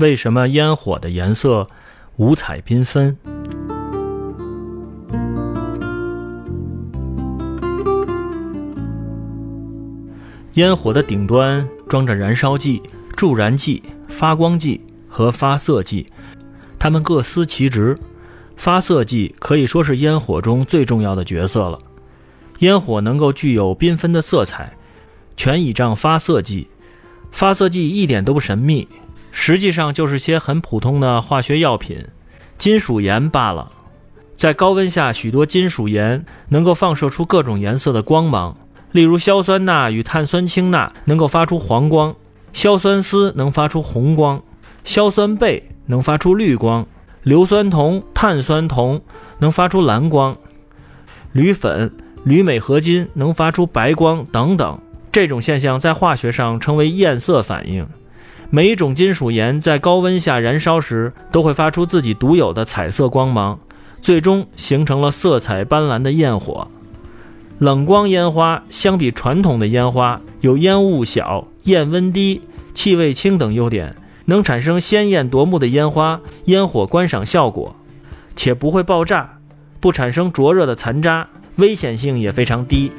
为什么烟火的颜色五彩缤纷？烟火的顶端装着燃烧剂、助燃剂、发光剂和发色剂，它们各司其职。发色剂可以说是烟火中最重要的角色了。烟火能够具有缤纷的色彩，全倚仗发色剂。发色剂一点都不神秘，实际上就是些很普通的化学药品，金属盐罢了。在高温下，许多金属盐能够放射出各种颜色的光芒。例如，硝酸钠与碳酸氢钠能够发出黄光，硝酸锶能发出红光，硝酸钡能发出绿光，硫酸铜、碳酸铜能发出蓝光，铝粉、铝镁合金能发出白光等等。这种现象在化学上称为焰色反应。每一种金属盐在高温下燃烧时，都会发出自己独有的彩色光芒，最终形成了色彩斑斓的焰火。冷光烟花相比传统的烟花，有烟雾小、焰温低、气味轻等优点，能产生鲜艳夺目的烟花烟火观赏效果，且不会爆炸，不产生灼热的残渣，危险性也非常低。